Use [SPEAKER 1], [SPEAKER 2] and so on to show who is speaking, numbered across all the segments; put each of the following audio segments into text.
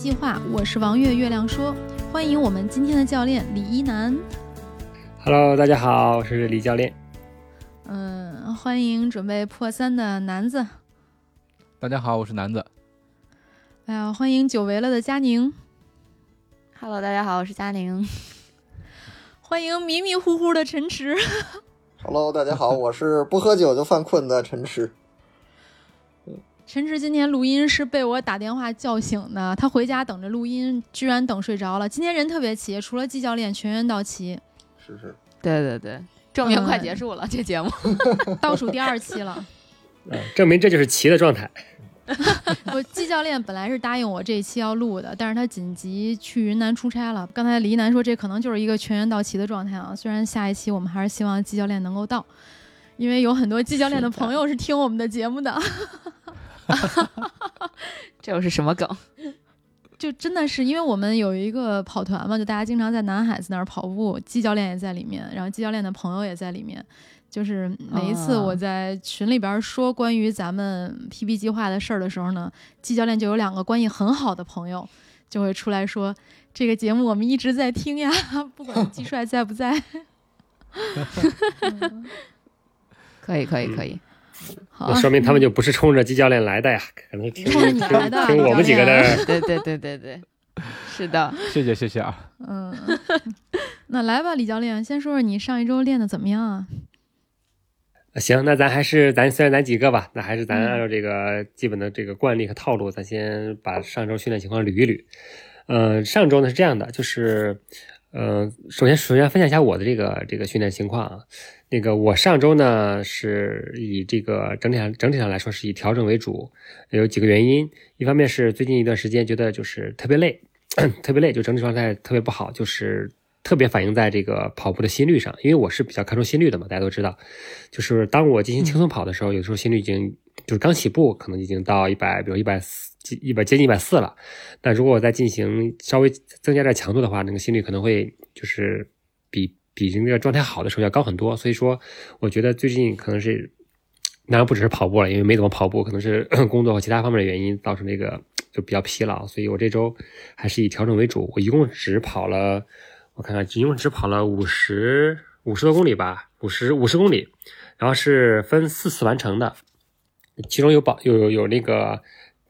[SPEAKER 1] 计划，我是王月月亮说，欢迎我们今天的教练李一楠。
[SPEAKER 2] Hello，大家好，我是李教练。
[SPEAKER 1] 嗯，欢迎准备破三的南子。
[SPEAKER 3] 大家好，我是南子。
[SPEAKER 1] 哎呀，欢迎久违了的佳宁。
[SPEAKER 4] Hello，大家好，我是佳宁。
[SPEAKER 1] 欢迎迷迷糊糊的陈池。
[SPEAKER 5] Hello，大家好，我是不喝酒就犯困的陈池。
[SPEAKER 1] 陈池今天录音是被我打电话叫醒的，他回家等着录音，居然等睡着了。今天人特别齐，除了季教练全员到齐，
[SPEAKER 5] 是是，
[SPEAKER 4] 对对对，证明快结束了、这节目
[SPEAKER 1] 倒数第二期了。
[SPEAKER 2] 嗯，证明这就是齐的状态。
[SPEAKER 1] 我季教练本来是答应我这一期要录的，但是他紧急去云南出差了。刚才李一楠说这可能就是一个全员到齐的状态啊。虽然下一期我们还是希望季教练能够到，因为有很多季教练的朋友是听我们的节目的。
[SPEAKER 4] 这又是什么梗？
[SPEAKER 1] 就真的是因为我们有一个跑团嘛，就大家经常在南海子那儿跑步，季教练也在里面，然后季教练的朋友也在里面。就是每一次我在群里边说关于咱们 PB 计划的事儿的时候呢，季教练就有两个关系很好的朋友就会出来说，这个节目我们一直在听呀，不管季帅在不在。
[SPEAKER 4] 可以可以可以，
[SPEAKER 1] 好啊
[SPEAKER 2] 那，说明他们就不是冲着季教练来的呀，可能 听
[SPEAKER 1] 冲着你来的
[SPEAKER 2] 听听我们几个的。
[SPEAKER 4] 对对对对对，是的。
[SPEAKER 3] 谢谢谢谢啊。
[SPEAKER 1] 嗯，那来吧，李教练，先说说你上一周练的怎么样啊？
[SPEAKER 2] 行，那咱还是咱虽然咱几个吧，那还是咱
[SPEAKER 1] 嗯
[SPEAKER 2] 按照这个基本的这个惯例和套路，咱先把上周训练情况捋一捋。呃，上周呢是这样的，就是呃，首先首先分享一下我的这个这个训练情况啊。那个我上周呢是以这个整体上整体上来说是以调整为主，有几个原因，一方面是最近一段时间觉得就是特别累，特别累，就整体状态特别不好，就是特别反映在这个跑步的心率上，因为我是比较看重心率的嘛，大家都知道，就是当我进行轻松跑的时候，有时候心率已经就是刚起步，可能已经到一百，比如一百四、一百接近一百四了。那如果我再进行稍微增加点强度的话，那个心率可能会就是比比那个状态好的时候要高很多。所以说，我觉得最近可能是，当然不只是跑步了，因为没怎么跑步，可能是 工作和其他方面的原因造成这个 就比较疲劳。所以我这周还是以调整为主，我一共只跑了。我看看，一共只跑了五十五十多公里吧，五十五十公里，然后是分四次完成的，其中有保有有有那个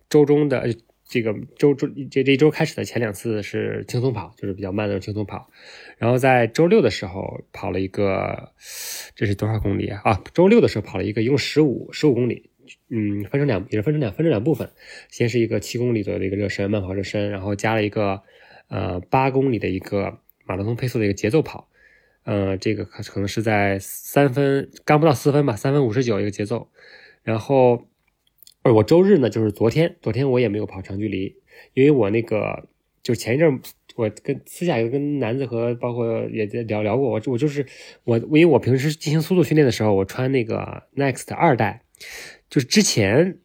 [SPEAKER 2] 周中的这个周周这这一周开始的前两次是轻松跑，就是比较慢的轻松跑，然后在周六的时候跑了一个，这是多少公里啊？啊，周六的时候跑了一个一共十五十五公里。嗯，分成两也是分成两分成两部分，先是一个七公里左右的一个热身慢跑热身，然后加了一个呃八公里的一个马拉松配速的一个节奏跑，呃，这个可可能是在三分刚不到四分吧，三分五十九一个节奏。然后，呃，我周日呢就是昨天，昨天我也没有跑长距离，因为我那个就是前一阵我跟私下有跟南子和包括也在聊聊过，我我就是我因为我平时进行速度训练的时候，我穿那个 Next 二代，就是之前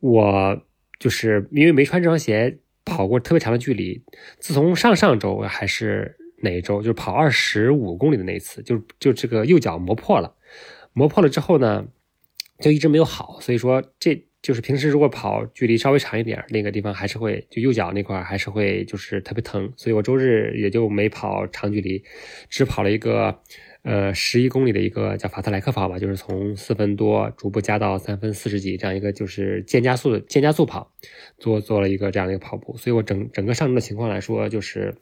[SPEAKER 2] 我就是因为没穿这双鞋跑过特别长的距离，自从上上周还是哪一周，就是跑二十五公里的那一次，就就这个右脚磨破了，磨破了之后呢，就一直没有好，所以说这就是平时如果跑距离稍微长一点，那个地方还是会就右脚那块还是会就是特别疼，所以我周日也就没跑长距离，只跑了一个。呃，十一公里的一个叫法特莱克跑吧，就是从四分多逐步加到三分四十几这样一个就是渐加速渐加速跑，做做了一个这样的一个跑步，所以我整整个上周的情况来说，就是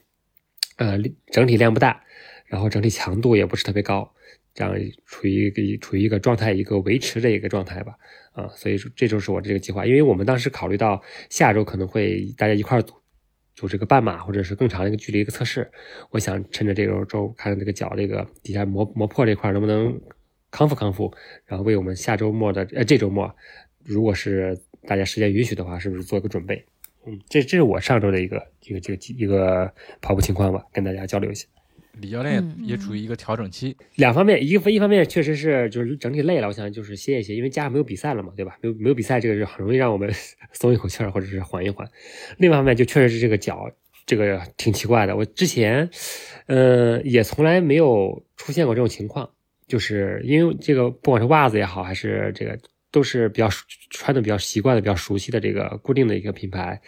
[SPEAKER 2] 呃整体量不大，然后整体强度也不是特别高，这样处于一个处于一个状态一个维持的一个状态吧，啊，所以说这就是我这个计划，因为我们当时考虑到下周可能会大家一块组。组这个半马或者是更长的一个距离一个测试，我想趁着这个周看看这个脚这个底下磨磨破这块能不能康复康复，然后为我们下周末的呃这周末，如果是大家时间允许的话，是不是做一个准备？嗯，这这是我上周的一个一个这个一个跑步情况吧，跟大家交流一下。
[SPEAKER 3] 李教练
[SPEAKER 4] 嗯
[SPEAKER 3] 也处于一个调整期，
[SPEAKER 2] 两方面，一个一方面确实是就是整体累了，我想就是歇一歇，因为加上没有比赛了嘛，对吧？没有没有比赛，这个是很容易让我们 松一口气儿，或者是缓一缓。另一方面，就确实是这个脚，这个挺奇怪的。我之前，呃，也从来没有出现过这种情况，就是因为这个不管是袜子也好，还是这个都是比较穿的比较习惯的、比较熟悉的这个固定的一个品牌。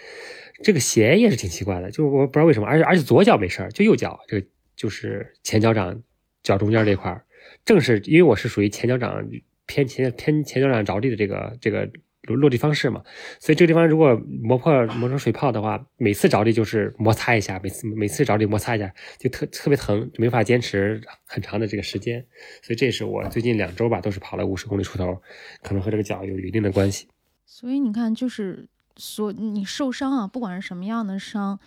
[SPEAKER 2] 这个鞋也是挺奇怪的，就是我不知道为什么，而且而且左脚没事儿，就右脚这个就是前脚掌脚中间这块儿，正是因为我是属于前脚掌偏前偏前脚掌着地的这个这个落地方式嘛，所以这个地方如果磨破磨成水泡的话，每次着地就是摩擦一下，每次每次着地摩擦一下就特特别疼，就没法坚持很长的这个时间，所以这是我最近两周吧都是跑了五十公里出头，可能和这个脚有一定的关系。
[SPEAKER 1] 所以你看，就是说你受伤啊，不管是什么样的伤，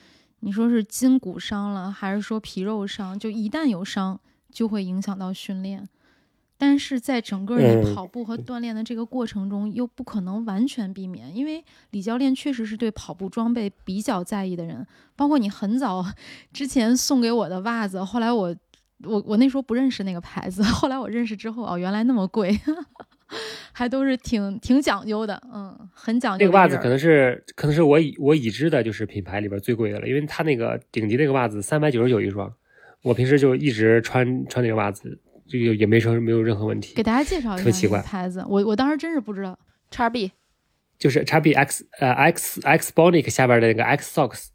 [SPEAKER 1] 你说是筋骨伤了，还是说皮肉伤，就一旦有伤，就会影响到训练。但是在整个你
[SPEAKER 2] 嗯
[SPEAKER 1] 跑步和锻炼的这个过程中，又不可能完全避免，因为李教练确实是对跑步装备比较在意的人。包括你很早 之前送给我的袜子，后来我我我那时候不认识那个牌子，后来我认识之后，哦，原来那么贵，还都是挺挺讲究的，嗯，很讲究。
[SPEAKER 2] 那个袜子可能是可能是我已我已知的就是品牌里边最贵的了，因为它那个顶级那个袜子三百九十九一双，我平时就一直穿穿那个袜子，就也也没说没有任何问题
[SPEAKER 1] 给。大家介绍一下
[SPEAKER 2] 奇怪
[SPEAKER 1] 牌子，我我当时真是不知道。
[SPEAKER 4] 叉 B
[SPEAKER 2] 就是 x B X 呃 X X Bonic 下边的那个 X Socks，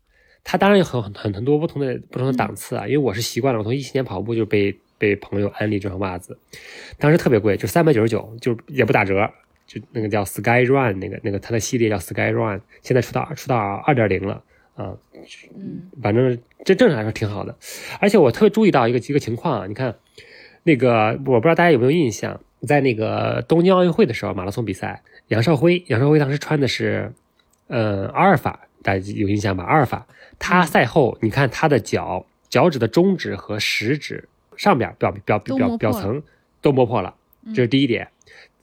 [SPEAKER 2] 它当然有很很很多不同的不同的档次啊，因为我是习惯了，我从一七年跑步就被被朋友安利这双袜子，当时特别贵，就三百九十九，就也不打折，就那个叫 Sky Run 那个那个它的系列叫 Sky Run，现在出到出到二点零了啊，
[SPEAKER 4] 嗯
[SPEAKER 2] 反正这正常来说挺好的，而且我特别注意到一个一个情况啊，你看那个我不知道大家有没有印象，在那个东京奥运会的时候马拉松比赛，杨少辉杨少辉当时穿的是呃阿尔法，大家有印象吧？阿尔法，他
[SPEAKER 1] 嗯
[SPEAKER 2] 赛后你看他的脚脚趾的中指和食指上边表表表表层都磨破了，这是第一点。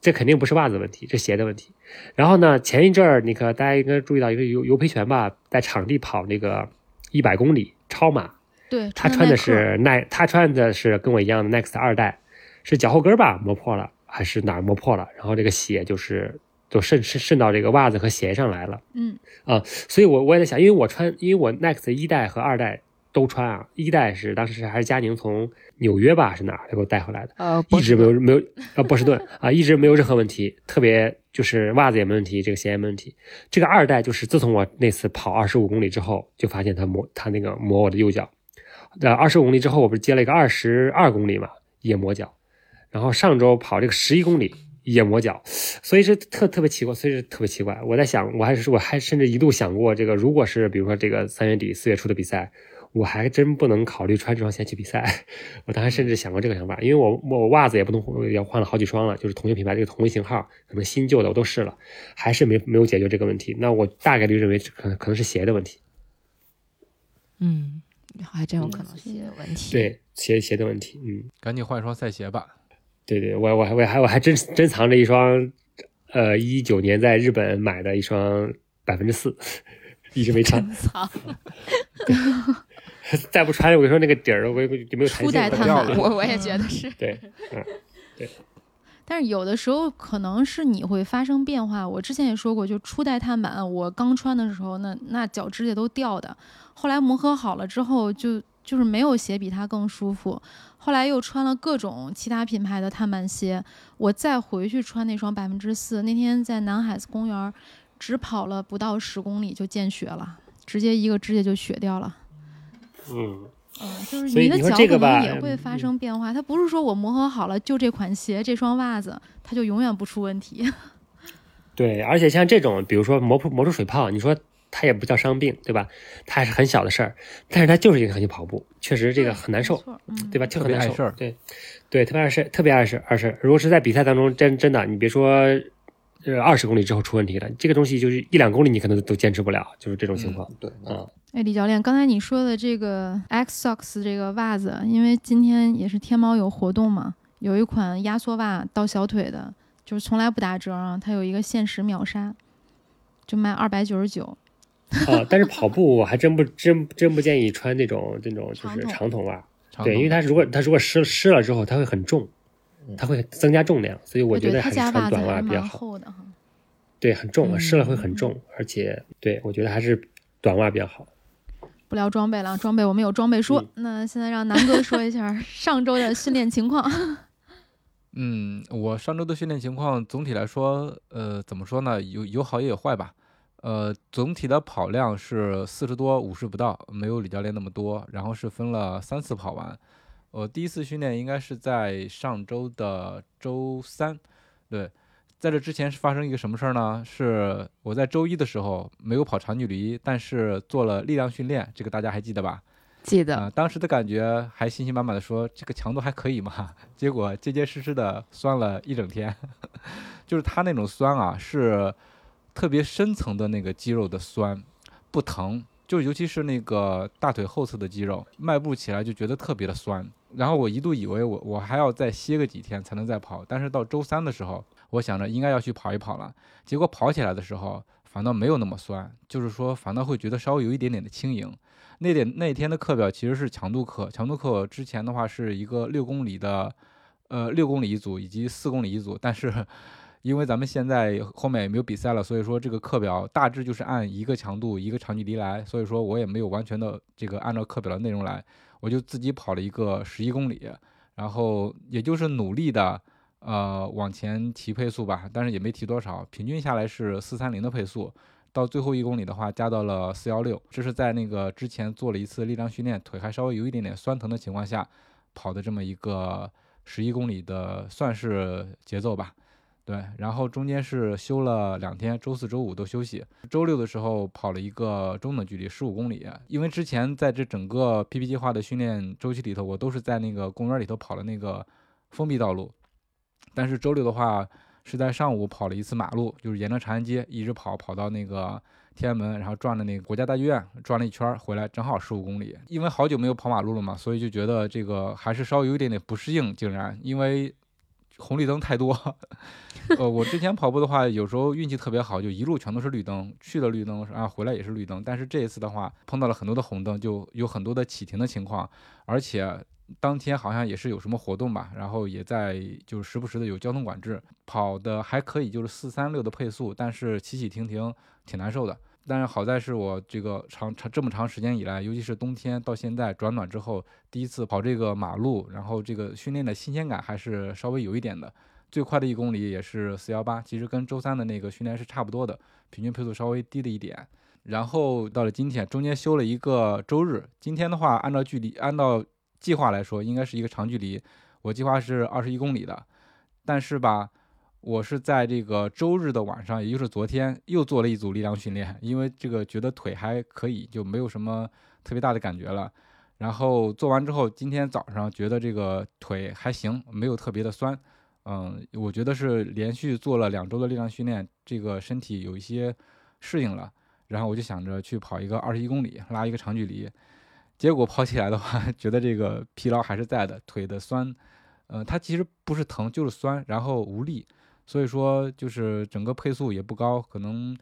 [SPEAKER 2] 这肯定不是袜子问题，这鞋的问题。然后呢，前一阵儿那个大家应该注意到一个尤尤培泉吧，在场地跑那个一百公里超马，
[SPEAKER 1] 对，
[SPEAKER 2] 他穿的是耐，他穿的是跟我一样的 Next 二代，是脚后跟吧磨破了，还是哪儿磨破了？然后这个血就是就渗渗渗到这个袜子和鞋上来了。
[SPEAKER 1] 嗯
[SPEAKER 2] 所以我我也在想，因为我穿，因为我 Next 一代和二代都穿啊，一代是当时还是佳宁从纽约吧是哪儿给我带回来的，
[SPEAKER 4] 呃，
[SPEAKER 2] 一直没有没有呃波士顿 啊，一直没有任何问题，特别就是袜子也没问题，这个鞋也没问题。这个二代就是自从我那次跑二十五公里之后，就发现它磨它那个磨我的右脚。呃，二十五公里之后，我不是接了一个二十二公里嘛，也磨脚。然后上周跑这个十一公里也磨脚，所以是特特别奇怪，所以是特别奇怪。我在想，我还是我还甚至一度想过，这个如果是比如说这个三月底四月初的比赛，我还真不能考虑穿这双鞋去比赛。我当时甚至想过这个想法，因为我我袜子也不能也换了好几双了，就是同一品牌这个同一型号，可能新旧的我都试了，还是没没有解决这个问题。那我大概率认为可能可能是鞋的问题，
[SPEAKER 4] 嗯，还真有可能鞋的问题。，
[SPEAKER 2] 对鞋鞋的问题，嗯。
[SPEAKER 3] 赶紧换一双赛鞋吧。
[SPEAKER 2] 对对，我我还我还我还真珍藏着一双，呃，一九年在日本买的一双百分之四，一直没穿。
[SPEAKER 4] 操，
[SPEAKER 2] 再不穿，我跟你说那个底儿，我也就没有弹
[SPEAKER 1] 初
[SPEAKER 2] 性了。
[SPEAKER 1] 代碳板
[SPEAKER 4] 我我也觉得是。
[SPEAKER 2] 对，对
[SPEAKER 1] 但是有的时候可能是你会发生变化。我之前也说过，就初代碳板，我刚穿的时候，那那脚指甲都掉的。后来磨合好了之后，就就是没有鞋比它更舒服。后来又穿了各种其他品牌的碳板鞋，我再回去穿那双百分之四。那天在南海子公园，只跑了不到十公里就见血了，直接一个指甲就血掉了。
[SPEAKER 2] 嗯，
[SPEAKER 1] 嗯，就是
[SPEAKER 2] 你
[SPEAKER 1] 的脚可能也会发生变化，它不是说我磨合好了就这款鞋、这双袜子，它就永远不出问题。
[SPEAKER 2] 对，而且像这种，比如说磨破磨出水泡，你说它也不叫伤病，对吧？它还是很小的事儿，但是它就是影响你跑步，确实这个很难受对吧？就
[SPEAKER 3] 特
[SPEAKER 2] 很难受。
[SPEAKER 3] 别碍事儿
[SPEAKER 2] 对，对，特别碍事，特别碍事，碍事。如果是在比赛当中，真真的，你别说，呃，二十公里之后出问题了，这个东西就是一两公里你可能都坚持不了，就是这种情况。
[SPEAKER 5] 对，
[SPEAKER 2] 啊，
[SPEAKER 1] 哎，李教练，刚才你说的这个 X Socks 这个袜子，因为今天也是天猫有活动嘛，有一款压缩袜到小腿的，就是从来不打折啊，它有一个限时秒杀。就卖二百九十九。
[SPEAKER 2] 啊，但是跑步我还真不真真不建议穿那种那种就是
[SPEAKER 1] 长筒
[SPEAKER 2] 长筒袜，对，因为它如果它如果湿湿了之后，它会很重，它会增加重量，所以我觉得还是穿短袜比较好。
[SPEAKER 1] 厚的。
[SPEAKER 2] 对，很重，湿了会
[SPEAKER 4] 嗯
[SPEAKER 2] 很重，而且对我觉得还是短袜比较好。
[SPEAKER 1] 不聊装备了，装备我们有装备说。
[SPEAKER 2] 嗯
[SPEAKER 1] 那现在让南哥说一下 上周的训练情况。
[SPEAKER 3] 嗯，我上周的训练情况总体来说，呃，怎么说呢？有有好也有坏吧。呃，总体的跑量是四十多，五十不到，没有李教练那么多。然后是分了三次跑完。我第一次训练应该是在上周的周三，对，在这之前是发生一个什么事儿呢？是我在周一的时候没有跑长距离，但是做了力量训练，这个大家还记得吧？啊、
[SPEAKER 4] 记得，
[SPEAKER 3] 当时的感觉还信心满满的说这个强度还可以嘛，结果结结实实的酸了一整天，就是它那种酸啊是特别深层的那个肌肉的酸，不疼，就尤其是那个大腿后侧的肌肉，迈步起来就觉得特别的酸。然后我一度以为我我还要再歇个几天才能再跑，但是到周三的时候，我想着应该要去跑一跑了，结果跑起来的时候反倒没有那么酸，就是说反倒会觉得稍微有一点点的轻盈。那点那天的课表其实是强度课，强度课之前的话是一个六公里的，呃六公里一组以及四公里一组，但是因为咱们现在后面也没有比赛了，所以说这个课表大致就是按一个强度一个长距离来，所以说我也没有完全的这个按照课表的内容来，我就自己跑了一个十一公里，然后也就是努力的呃往前提配速吧，但是也没提多少，平均下来是四三零的配速。到最后一公里的话，加到了四幺六，这是在那个之前做了一次力量训练，腿还稍微有一点点酸疼的情况下跑的这么一个十一公里的，算是节奏吧。对，然后中间是休了两天，周四周五都休息，周六的时候跑了一个中等距离，十五公里。因为之前在这整个 PP 计划的训练周期里头，我都是在那个公园里头跑的那个封闭道路，但是周六的话。是在上午跑了一次马路，就是沿着长安街一直跑，跑到那个天安门，然后转了那个国家大剧院，转了一圈回来，正好十五公里。因为好久没有跑马路了嘛，所以就觉得这个还是稍微有一点点不适应，竟然因为红绿灯太多。呃，我之前跑步的话，有时候运气特别好，就一路全都是绿灯，去了绿灯，啊回来也是绿灯。但是这一次的话，碰到了很多的红灯，就有很多的启停的情况，而且。当天好像也是有什么活动吧，然后也在就是时不时的有交通管制，跑的还可以，就是四三六的配速，但是起起停停挺难受的。但是好在是我这个长长这么长时间以来，尤其是冬天到现在转暖之后，第一次跑这个马路，然后这个训练的新鲜感还是稍微有一点的。最快的一公里也是四幺八，其实跟周三的那个训练是差不多的，平均配速稍微低了一点。然后到了今天，中间休了一个周日，今天的话按照距离按照。计划来说，应该是一个长距离。我计划是二十一公里的，但是吧，我是在这个周日的晚上，也就是昨天，又做了一组力量训练，因为这个觉得腿还可以，就没有什么特别大的感觉了。然后做完之后，今天早上觉得这个腿还行，没有特别的酸。嗯，我觉得是连续做了两周的力量训练，这个身体有一些适应了。然后我就想着去跑一个二十一公里，拉一个长距离。结果跑起来的话，觉得这个疲劳还是在的，腿的酸，呃，它其实不是疼，就是酸，然后无力，所以说就是整个配速也不高，可能，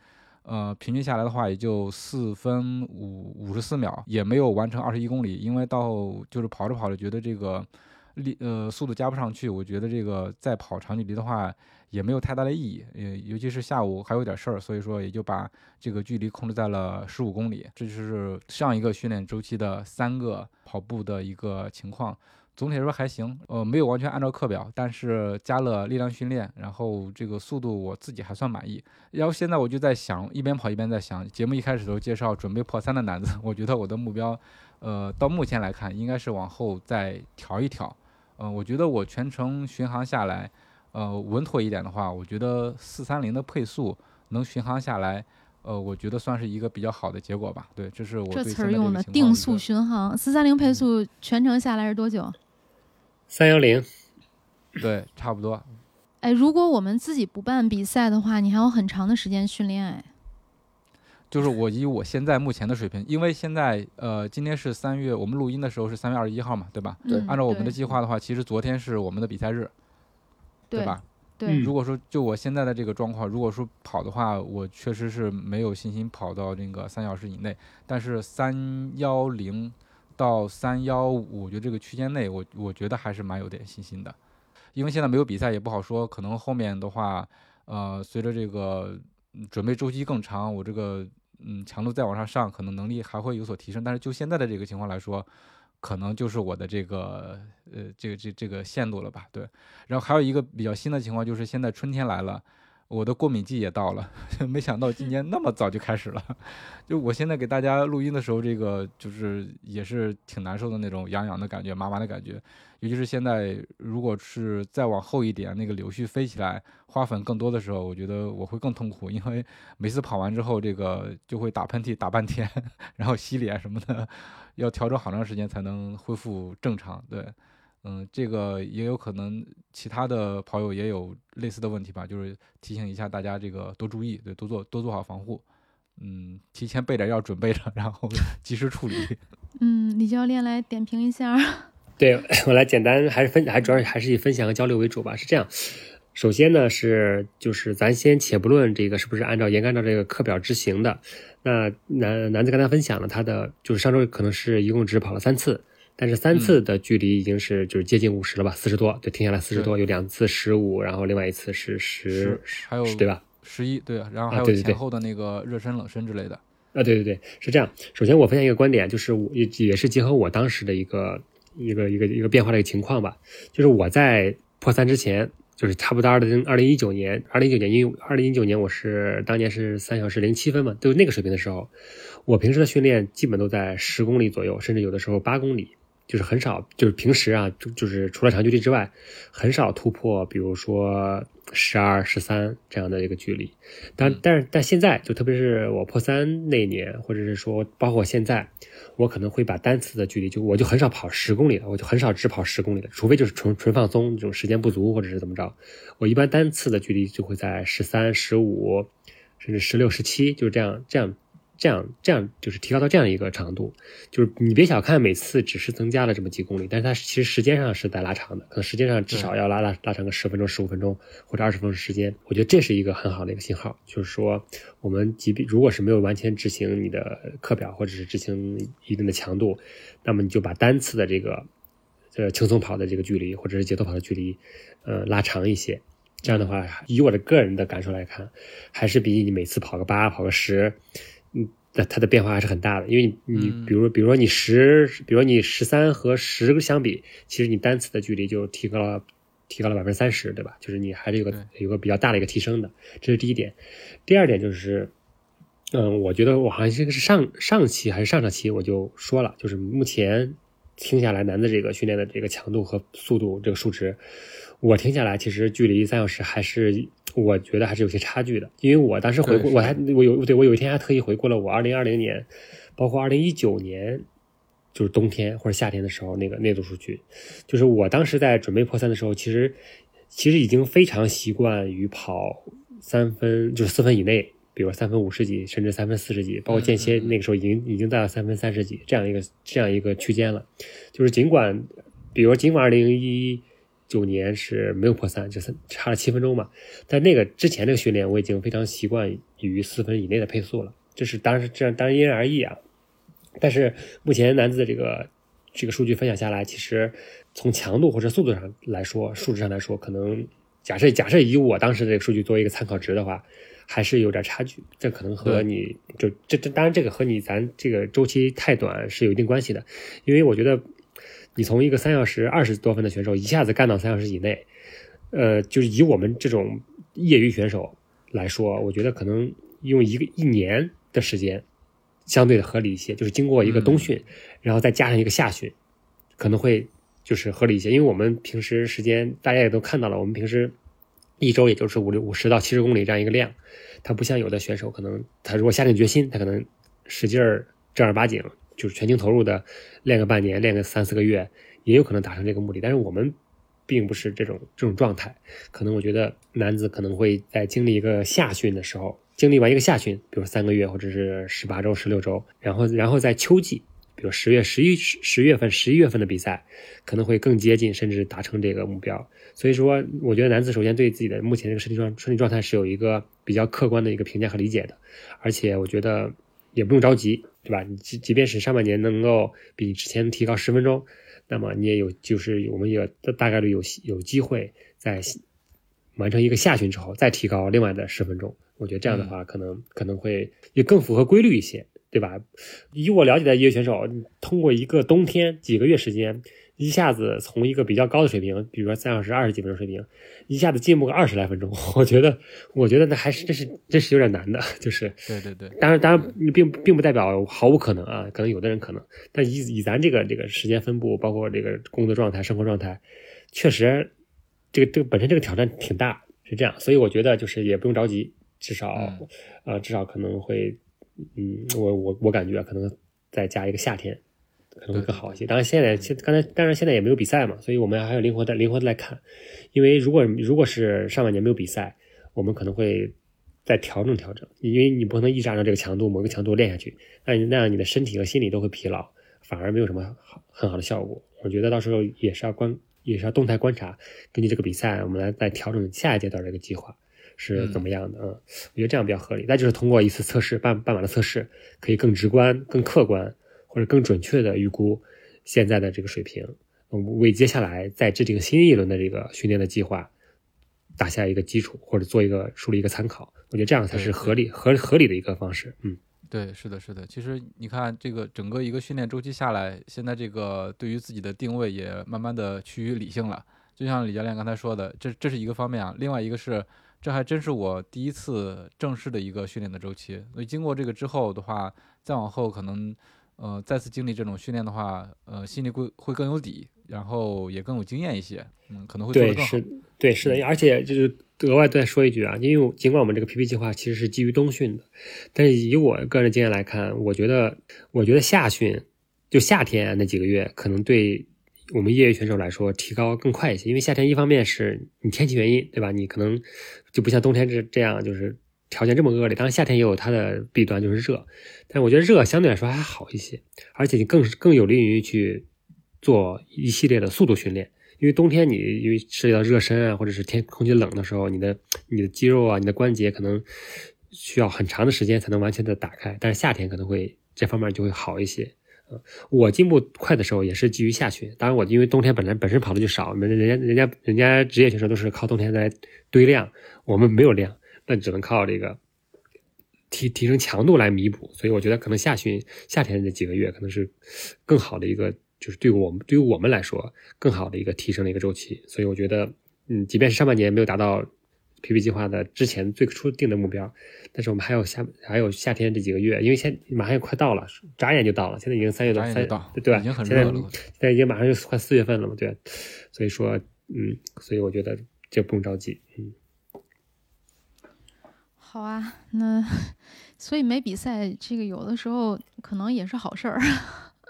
[SPEAKER 3] 呃，平均下来的话也就四分五五十四秒，也没有完成二十一公里，因为到就是跑着跑着觉得这个力呃速度加不上去，我觉得这个再跑长距离的话也没有太大的意义，呃，尤其是下午还有点事儿，所以说也就把这个距离控制在了十五公里，这就是上一个训练周期的三个跑步的一个情况。总体来说还行，呃，没有完全按照课表，但是加了力量训练，然后这个速度我自己还算满意。然后现在我就在想，一边跑一边在想，节目一开始都介绍准备破三的男子，我觉得我的目标，呃，到目前来看应该是往后再调一调。嗯、呃，我觉得我全程巡航下来。呃，稳妥一点的话，我觉得四三零的配速能巡航下来，呃，我觉得算是一个比较好的结果吧。对，这是我
[SPEAKER 1] 这
[SPEAKER 3] 对
[SPEAKER 1] 词儿用的定速巡航，四三零配速全程下来是多久？
[SPEAKER 2] 三幺零，
[SPEAKER 3] 对，差不多。
[SPEAKER 1] 哎，如果我们自己不办比赛的话，你还有很长的时间训练哎。
[SPEAKER 3] 就是我以我现在目前的水平，因为现在呃，今天是三月，我们录音的时候是三月二十一号嘛，对吧？
[SPEAKER 5] 对
[SPEAKER 1] 嗯
[SPEAKER 3] 按照我们的计划的话，其实昨天是我们的比赛日，
[SPEAKER 1] 对
[SPEAKER 3] 吧？
[SPEAKER 1] 对，
[SPEAKER 3] 如果说就我现在的这个状况，如果说跑的话，我确实是没有信心跑到那个三小时以内。但是三幺零到三幺五，我觉得这个区间内，我我觉得还是蛮有点信心的。因为现在没有比赛，也不好说，可能后面的话，呃，随着这个准备周期更长，我这个嗯强度再往上上，可能能力还会有所提升。但是就现在的这个情况来说，可能就是我的这个呃这个这这个限度了吧，对。然后还有一个比较新的情况就是现在春天来了，我的过敏季也到了，没想到今年那么早就开始了。就我现在给大家录音的时候，这个就是也是挺难受的那种痒痒的感觉、麻麻的感觉。尤其是现在，如果是再往后一点，那个柳絮飞起来，花粉更多的时候，我觉得我会更痛苦，因为每次跑完之后，这个就会打喷嚏打半天，然后洗脸什么的。要调整好长时间才能恢复正常，对，嗯，这个也有可能其他的跑友也有类似的问题吧，就是提醒一下大家这个多注意，对，多做多做好防护，嗯，提前备点药准备着，然后及时处理。
[SPEAKER 1] 嗯，李教练来点评一下。
[SPEAKER 2] 对 我来简单还是分，还主要还是以分享和交流为主吧。是这样，首先呢是就是咱先且不论这个是不是按照严格按照这个课表执行的。那男男子跟他分享了他的，就是上周可能是一共只跑了三次，但是三次的距离已经是就是接近五十了吧，四十多，就停下来四十多，有两次十五，然后另外一次是十，
[SPEAKER 3] 还有
[SPEAKER 2] 对吧？
[SPEAKER 3] 十一对，然后还有前后的那个热身冷身之类的。
[SPEAKER 2] 啊，对对对，是这样。首先我分享一个观点，就是我也也是结合我当时的一个一个一个一个变化的一个情况吧，就是我在破三之前。就是差不多二零二零一九年，二零一九年因为二零一九年我是当年是三小时零七分嘛，都那个水平的时候，我平时的训练基本都在十公里左右，甚至有的时候八公里，就是很少，就是平时啊，就就是除了长距离之外，很少突破，比如说。十二、十三这样的一个距离，但但是但现在就特别是我破三那年，或者是说包括现在，我可能会把单次的距离就我就很少跑十公里了，我就很少只跑十公里了，除非就是纯纯放松这种时间不足或者是怎么着，我一般单次的距离就会在十三、十五，甚至十六、十七，就是这样这样。这样，这样就是提高到这样一个长度，就是你别小看每次只是增加了这么几公里，但是它其实时间上是在拉长的，可能时间上至少要拉拉拉长个十分钟、十五分钟或者二十分钟时间。我觉得这是一个很好的一个信号，就是说我们即便如果是没有完全执行你的课表或者是执行一定的强度，那么你就把单次的这个呃轻松跑的这个距离或者是节奏跑的距离，呃拉长一些。这样的话，以我的个人的感受来看，还是比你每次跑个八、跑个十。嗯，那它的变化还是很大的，因为你你比如比如说你十，比如说你十三和十相比，其实你单词的距离就提高了，提高了百分之三十，对吧？就是你还是有个有个比较大的一个提升的，这是第一点。第二点就是，嗯，我觉得我好像这个是上上期还是上上期我就说了，就是目前听下来男的这个训练的这个强度和速度这个数值，我听下来其实距离三小时还是。我觉得还是有些差距的，因为我当时回顾，我还我有对我有一天还特意回顾了我二零二零年，包括二零一九年，就是冬天或者夏天的时候那个那组数据，就是我当时在准备破三的时候，其实其实已经非常习惯于跑三分，就是四分以内，比如三分五十几，甚至三分四十几，包括间歇那个时候已经已经在三分三十几这样一个这样一个区间了，就是尽管，比如尽管二零一。九年是没有破三，就是差了七分钟嘛。但那个之前那个训练，我已经非常习惯于四分以内的配速了。这是当然，这样当然因人而异啊。但是目前男子的这个这个数据分享下来，其实从强度或者速度上来说，数值上来说，可能假设假设以我当时的这个数据作为一个参考值的话，还是有点差距。这可能和你就这这当然这个和你咱这个周期太短是有一定关系的，因为我觉得。你从一个三小时二十多分的选手一下子干到三小时以内，呃，就是以我们这种业余选手来说，我觉得可能用一个一年的时间相对的合理一些，就是经过一个冬训，然后再加上一个夏训，可能会就是合理一些。因为我们平时时间大家也都看到了，我们平时一周也就是五六五十到七十公里这样一个量，他不像有的选手，可能他如果下定决心，他可能使劲儿正儿八经。就是全情投入的练个半年，练个三四个月，也有可能达成这个目的。但是我们并不是这种这种状态。可能我觉得男子可能会在经历一个夏训的时候，经历完一个夏训，比如三个月或者是十八周、十六周，然后然后在秋季比如十月、十一、十月份、十一月份的比赛，可能会更接近，甚至达成这个目标。所以说，我觉得男子首先对自己的目前这个身体状身体状态是有一个比较客观的一个评价和理解的，而且我觉得也不用着急，对吧？你即即便是上半年能够比之前提高十分钟，那么你也有就是我们也大概率有有机会在完成一个下旬之后再提高另外的十分钟。我觉得这样的话，可能可能会也更符合规律一些，对吧？以我了解的业余选手，通过一个冬天几个月时间。一下子从一个比较高的水平，比如说三小时二十几分钟水平，一下子进步个二十来分钟，我觉得，我觉得那还是这是这是有点难的，就是
[SPEAKER 3] 对对对，
[SPEAKER 2] 当然当然并并不代表毫无可能啊，可能有的人可能，但以以咱这个这个时间分布，包括这个工作状态、生活状态，确实这个这个本身这个挑战挺大，是这样，所以我觉得就是也不用着急，至少呃至少可能会，嗯，我我我感觉可能再加一个夏天。可能会更好一些。当然，现在现刚才当然现在也没有比赛嘛，所以我们还要灵活的灵活的来看。因为如果如果是上半年没有比赛，我们可能会再调整调整，因为你不可能一直按照这个强度某个强度练下去，那那样你的身体和心理都会疲劳，反而没有什么好很好的效果。我觉得到时候也是要观也是要动态观察，根据这个比赛，我们来再调整下一阶段这个计划是怎么样的。嗯，我觉得这样比较合理。再就是通过一次测试半半马的测试，可以更直观、更客观。或者更准确的预估现在的这个水平，为接下来再制定新一轮的这个训练的计划打下一个基础，或者做一个树立一个参考。我觉得这样才是合理合合理的一个方式。嗯，
[SPEAKER 3] 对，是的，是的。其实你看，这个整个一个训练周期下来，现在这个对于自己的定位也慢慢的趋于理性了。就像李教练刚才说的，这这是一个方面啊。另外一个是，这还真是我第一次正式的一个训练的周期。所以经过这个之后的话，再往后可能。呃，再次经历这种训练的话，呃，心里会会更有底，然后也更有经验一些，嗯，可能会做得更
[SPEAKER 2] 好。对，是，对，是的，而且就是额外再说一句啊，因为尽管我们这个 PP 计划其实是基于冬训的，但是以我个人经验来看，我觉得，我觉得夏训就夏天那几个月，可能对我们业余选手来说提高更快一些，因为夏天一方面是你天气原因，对吧？你可能就不像冬天这这样就是。条件这么恶劣，当然夏天也有它的弊端，就是热。但是我觉得热相对来说还好一些，而且你更更有利于去做一系列的速度训练。因为冬天你因为涉及到热身啊，或者是天空气冷的时候，你的你的肌肉啊，你的关节可能需要很长的时间才能完全的打开。但是夏天可能会这方面就会好一些。我进步快的时候也是基于夏训。当然我因为冬天本来本身跑的就少，人人家人家人家职业选手都是靠冬天来堆量，我们没有量。那只能靠这个提提升强度来弥补，所以我觉得可能下旬夏天这几个月可能是更好的一个，就是对我们对于我们来说更好的一个提升的一个周期。所以我觉得，嗯，即便是上半年没有达到 PP 计划的之前最初定的目标，但是我们还有夏还有夏天这几个月，因为现马上也快到了，眨眼就到了，现在已经三月多，三对吧？
[SPEAKER 3] 已经很热了，
[SPEAKER 2] 现在已经马上就快四月份了嘛，对。所以说，嗯，所以我觉得这不用着急，嗯。
[SPEAKER 1] 好啊，那所以没比赛，这个有的时候可能也是好事儿。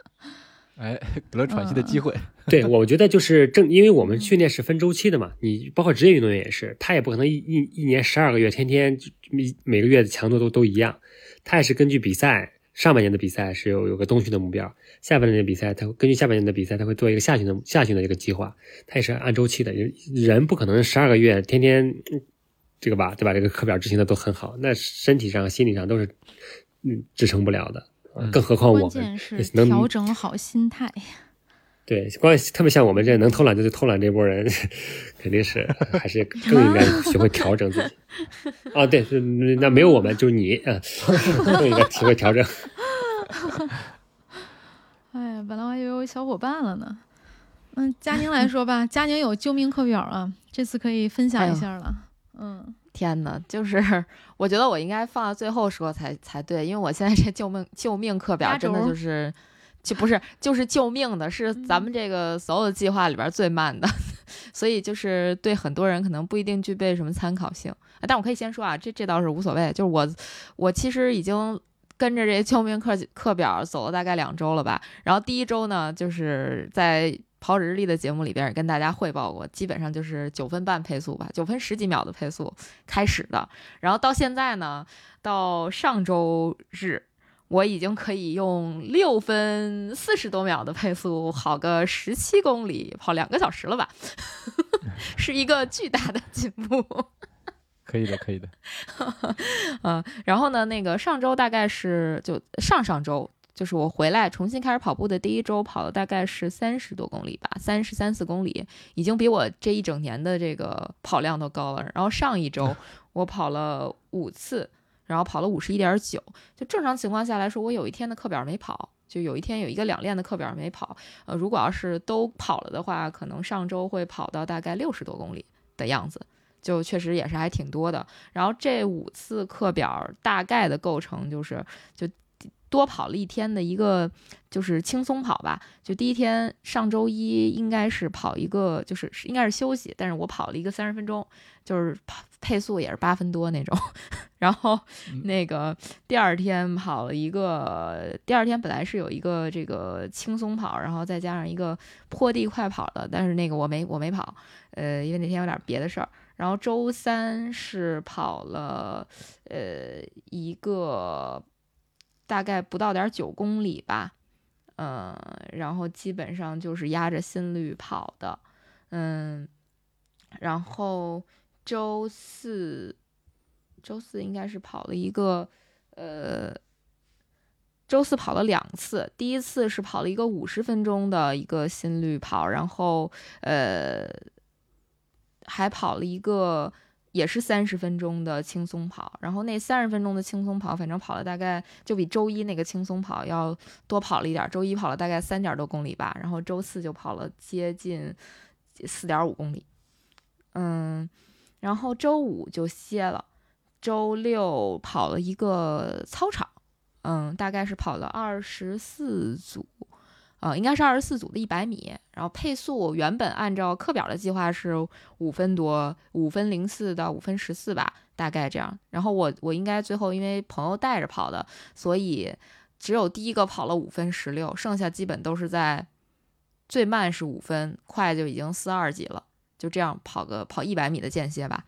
[SPEAKER 3] 哎，得了喘息的机会。
[SPEAKER 2] 对，我觉得就是正，因为我们训练是分周期的嘛，你包括职业运动员也是，他也不可能一一一年十二个月天天每每个月的强度都都一样，他也是根据比赛，上半年的比赛是有有个冬训的目标，下半年的比赛他根据下半年的比赛他会做一个夏训的夏训的一个计划，他也是按周期的，人不可能十二个月天天。这个吧，对吧？这个课表执行的都很好，那身体上、心理上都是嗯支撑不了的，更何况我们能
[SPEAKER 1] 调整好心态。
[SPEAKER 2] 对，关键特别像我们这能偷懒就偷懒这波人，肯定是还是更应该学会调整自己。啊，对，那没有我们，就是你，嗯，更应该学会调整。
[SPEAKER 1] 哎呀，本来我还以为有小伙伴了呢。嗯，佳宁来说吧，佳宁有救命课表啊，这次可以分享一下了。嗯，
[SPEAKER 4] 天哪，就是我觉得我应该放到最后说才才对，因为我现在这救命救命课表真的就是，就不是就是救命的，是咱们这个所有的计划里边最慢的，所以就是对很多人可能不一定具备什么参考性。但我可以先说啊，这这倒是无所谓，就是我我其实已经跟着这救命课课表走了大概两周了吧，然后第一周呢，就是在。跑日历的节目里边也跟大家汇报过，基本上就是九分半配速吧，九分十几秒的配速开始的，然后到现在呢，到上周日我已经可以用六分四十多秒的配速跑个十七公里，跑两个小时了吧？是一个巨大的进步。
[SPEAKER 3] 可以的，可以的。
[SPEAKER 4] 嗯，然后呢，那个上周大概是就上上周，就是我回来重新开始跑步的第一周，跑了大概是三十多公里吧，三十三四公里，已经比我这一整年的这个跑量都高了。然后上一周 我跑了五次。然后跑了五十一点九，就正常情况下来说，我有一天的课表没跑，就有一天有一个两练的课表没跑。呃，如果要是都跑了的话，可能上周会跑到大概六十多公里的样子，就确实也是还挺多的。然后这五次课表大概的构成就是，就多跑了一天的一个就是轻松跑吧。就第一天上周一应该是跑一个，就是应该是休息，但是我跑了一个三十分钟，就是跑。配速也是八分多那种，然后那个第二天跑了一个，第二天本来是有一个这个轻松跑，然后再加上一个坡地快跑的，但是那个我没我没跑，呃，因为那天有点别的事儿。然后周三是跑了呃一个大概不到点九公里吧，嗯，然后基本上就是压着心率跑的，嗯，然后。周四，周四应该是跑了一个，呃，周四跑了两次。第一次是跑了一个五十分钟的一个心率跑，然后呃，还跑了一个也是三十分钟的轻松跑。然后那三十分钟的轻松跑，反正跑了大概就比周一那个轻松跑要多跑了一点。周一跑了大概三点多公里吧，然后周四就跑了接近四点五公里。嗯。然后周五就歇了，周六跑了一个操场，嗯，大概是跑了二十四组，啊，应该是二十四组的一百米。然后配速原本按照课表的计划是五分多，五分零四到五分十四吧，大概这样。然后我我应该最后因为朋友带着跑的，所以只有第一个跑了五分十六，剩下基本都是在最慢是五分，快就已经四二级了。就这样跑个跑一百米的间歇吧，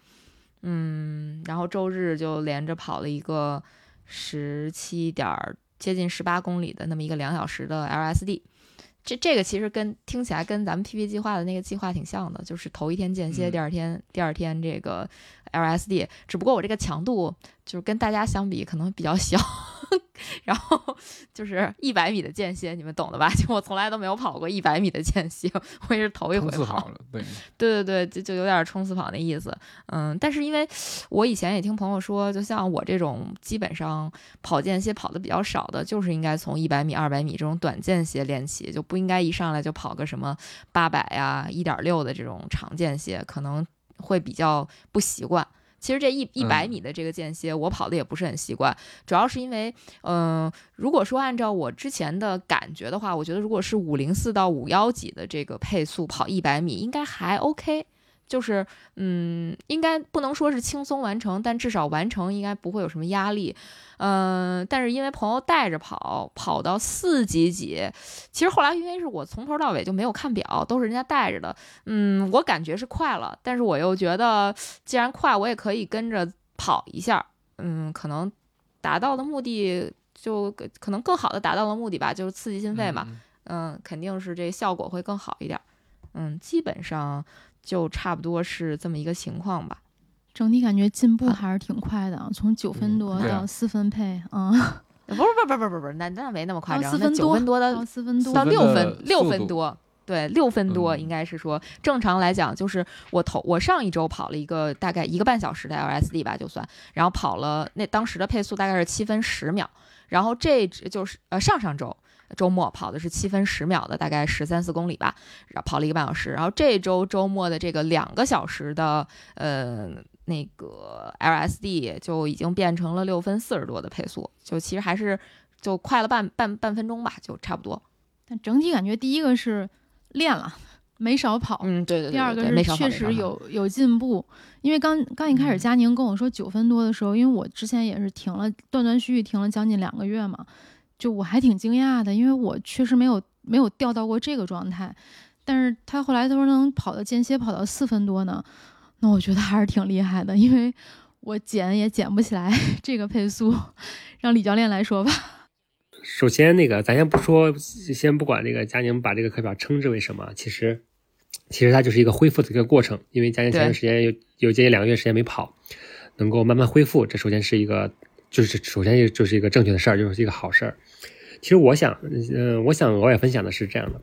[SPEAKER 4] 嗯，然后周日就连着跑了一个十七点接近十八公里的那么一个两小时的 LSD，这这个其实跟听起来跟咱们 PP 计划的那个计划挺像的，就是头一天间歇，第二天第二天这个 LSD，只不过我这个强度就是跟大家相比可能比较小。然后就是一百米的间歇，你们懂的吧？就我从来都没有跑过一百米的间歇，我也是头一回
[SPEAKER 3] 跑。对
[SPEAKER 4] 对对对，就就有点冲刺跑那意思。嗯，但是因为我以前也听朋友说，就像我这种基本上跑间歇跑的比较少的，就是应该从一百米、二百米这种短间歇练起，就不应该一上来就跑个什么八百呀、一点六的这种长间歇，可能会比较不习惯。其实这一一百米的这个间歇，我跑的也不是很习惯，主要是因为，嗯，如果说按照我之前的感觉的话，我觉得如果是五零四到五幺几的这个配速跑一百米，应该还 OK。就是，嗯，应该不能说是轻松完成，但至少完成应该不会有什么压力，嗯。但是因为朋友带着跑，跑到四级几，其实后来因为是我从头到尾就没有看表，都是人家带着的，嗯，我感觉是快了，但是我又觉得既然快，我也可以跟着跑一下，嗯，可能达到的目的就可能更好的达到了目的吧，就是刺激心肺嘛，嗯，肯定是这效果会更好一点，嗯，基本上。就差不多是这么一个情况吧，
[SPEAKER 1] 整体感觉进步还是挺快的，从九分多到四分配，嗯，
[SPEAKER 4] 不是不是不是不是不是，那那没那么夸张，那
[SPEAKER 1] 九
[SPEAKER 4] 分多
[SPEAKER 1] 到四分多
[SPEAKER 4] 到六分六分多，对，六分多应该是说正常来讲，就是我头我上一周跑了一个大概一个半小时的 LSD 吧，就算，然后跑了那当时的配速大概是七分十秒，然后这就是呃上上周。周末跑的是七分十秒的，大概十三四公里吧，然后跑了一个半小时。然后这周周末的这个两个小时的呃那个 LSD 就已经变成了六分四十多的配速，就其实还是就快了半半半分钟吧，就差不多。
[SPEAKER 1] 但整体感觉第一个是练了，没少跑。
[SPEAKER 4] 嗯，对对对。
[SPEAKER 1] 第二个是确实有有进步，因为刚刚一开始佳宁跟我说九分多的时候，因为我之前也是停了断断续续停了将近两个月嘛。就我还挺惊讶的，因为我确实没有没有掉到过这个状态，但是他后来他说能跑到间歇跑到四分多呢，那我觉得还是挺厉害的，因为我减也减不起来 这个配速，让李教练来说吧。
[SPEAKER 2] 首先那个咱先不说，先不管这个佳宁把这个课表称之为什么，其实其实它就是一个恢复的一个过程，因为佳宁前段时间有有接近两个月时间没跑，能够慢慢恢复，这首先是一个就是首先就是一个正确的事儿，就是一个好事儿。其实我想，嗯，我想额外分享的是这样的，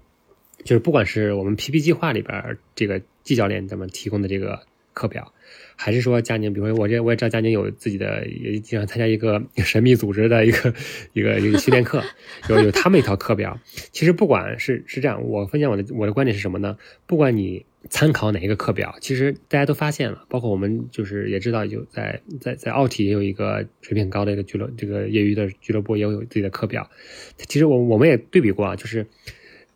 [SPEAKER 2] 就是不管是我们 PP 计划里边这个季教练咱们提供的这个课表。还是说佳宁，比如说我这我也知道佳宁有自己的，也经常参加一个 神秘组织的一个一个一个训练课，有有他们一套课表。其实不管是是这样，我分享我的我的观点是什么呢？不管你参考哪一个课表，其实大家都发现了，包括我们就是也知道，就在在在奥体也有一个水平很高的一个俱乐这个业余的俱乐部也有自己的课表。其实我我们也对比过啊，就是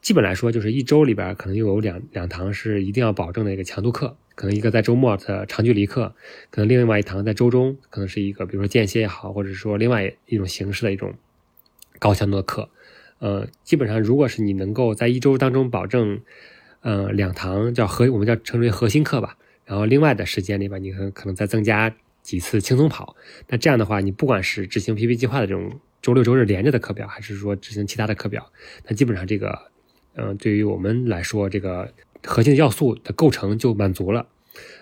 [SPEAKER 2] 基本来说，就是一周里边可能又有两两堂是一定要保证的一个强度课。可能一个在周末的长距离课，可能另外一堂在周中，可能是一个比如说间歇也好，或者说另外一种形式的一种高强度的课。呃，基本上如果是你能够在一周当中保证，呃，两堂叫核，我们叫称之为核心课吧，然后另外的时间里边，你可可能再增加几次轻松跑。那这样的话，你不管是执行 PP 计划的这种周六周日连着的课表，还是说执行其他的课表，那基本上这个，嗯，对于我们来说，这个。核心的要素的构成就满足了，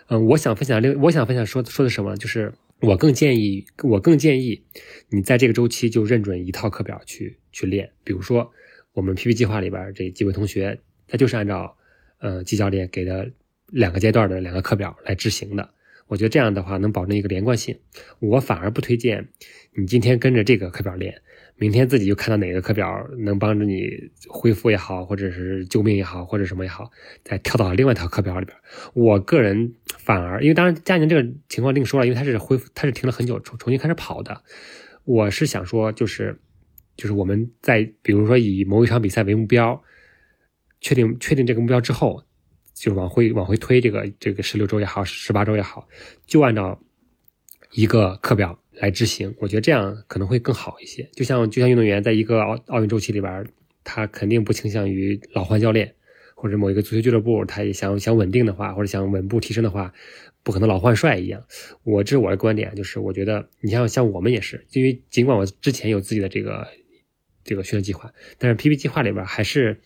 [SPEAKER 2] 嗯，我想分享另我想分享说说的什么，就是我更建议我更建议你在这个周期就认准一套课表去去练，比如说我们 PP 计划里边这几位同学，他就是按照呃季教练给的两个阶段的两个课表来执行的，我觉得这样的话能保证一个连贯性，我反而不推荐你今天跟着这个课表练。明天自己就看到哪个课表能帮助你恢复也好，或者是救命也好，或者什么也好，再跳到另外一套课表里边。我个人反而，因为当然佳宁这个情况另说了，因为他是恢复，他是停了很久，重重新开始跑的。我是想说，就是就是我们在比如说以某一场比赛为目标，确定确定这个目标之后，就往回往回推这个这个十六周也好，十八周也好，就按照一个课表。来执行，我觉得这样可能会更好一些。就像就像运动员在一个奥奥运周期里边，他肯定不倾向于老换教练，或者某一个足球俱乐部，他也想想稳定的话，或者想稳步提升的话，不可能老换帅一样。我这是我的观点，就是我觉得你像像我们也是，因为尽管我之前有自己的这个这个训练计划，但是 PP 计划里边还是